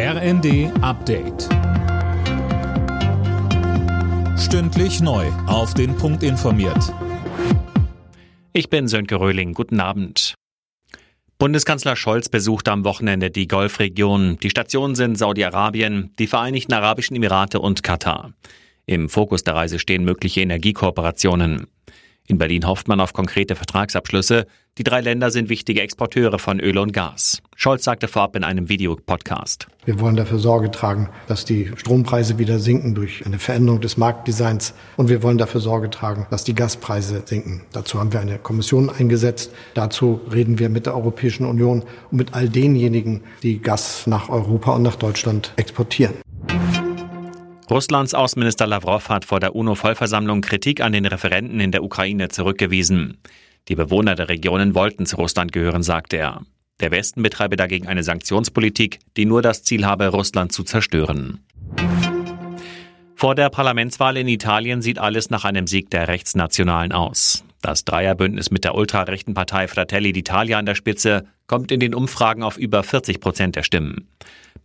RND Update. Stündlich neu. Auf den Punkt informiert. Ich bin Sönke Röhling. Guten Abend. Bundeskanzler Scholz besucht am Wochenende die Golfregion. Die Stationen sind Saudi-Arabien, die Vereinigten Arabischen Emirate und Katar. Im Fokus der Reise stehen mögliche Energiekooperationen. In Berlin hofft man auf konkrete Vertragsabschlüsse. Die drei Länder sind wichtige Exporteure von Öl und Gas. Scholz sagte vorab in einem Videopodcast. Wir wollen dafür Sorge tragen, dass die Strompreise wieder sinken durch eine Veränderung des Marktdesigns. Und wir wollen dafür Sorge tragen, dass die Gaspreise sinken. Dazu haben wir eine Kommission eingesetzt. Dazu reden wir mit der Europäischen Union und mit all denjenigen, die Gas nach Europa und nach Deutschland exportieren. Russlands Außenminister Lavrov hat vor der UNO-Vollversammlung Kritik an den Referenten in der Ukraine zurückgewiesen. Die Bewohner der Regionen wollten zu Russland gehören, sagte er. Der Westen betreibe dagegen eine Sanktionspolitik, die nur das Ziel habe, Russland zu zerstören. Vor der Parlamentswahl in Italien sieht alles nach einem Sieg der Rechtsnationalen aus. Das Dreierbündnis mit der ultrarechten Partei Fratelli d'Italia an der Spitze kommt in den Umfragen auf über 40 Prozent der Stimmen.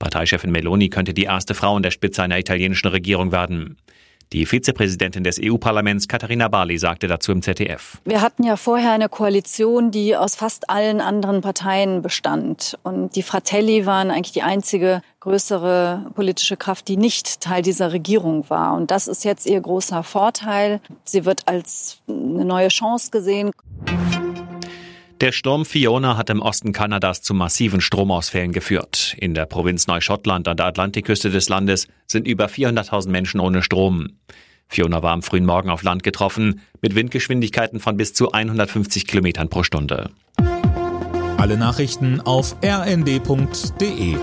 Parteichefin Meloni könnte die erste Frau an der Spitze einer italienischen Regierung werden. Die Vizepräsidentin des EU-Parlaments Katharina Barley sagte dazu im ZDF. Wir hatten ja vorher eine Koalition, die aus fast allen anderen Parteien bestand. Und die Fratelli waren eigentlich die einzige größere politische Kraft, die nicht Teil dieser Regierung war. Und das ist jetzt ihr großer Vorteil. Sie wird als eine neue Chance gesehen. Der Sturm Fiona hat im Osten Kanadas zu massiven Stromausfällen geführt. In der Provinz Neuschottland an der Atlantikküste des Landes sind über 400.000 Menschen ohne Strom. Fiona war am frühen Morgen auf Land getroffen, mit Windgeschwindigkeiten von bis zu 150 Kilometern pro Stunde. Alle Nachrichten auf rnd.de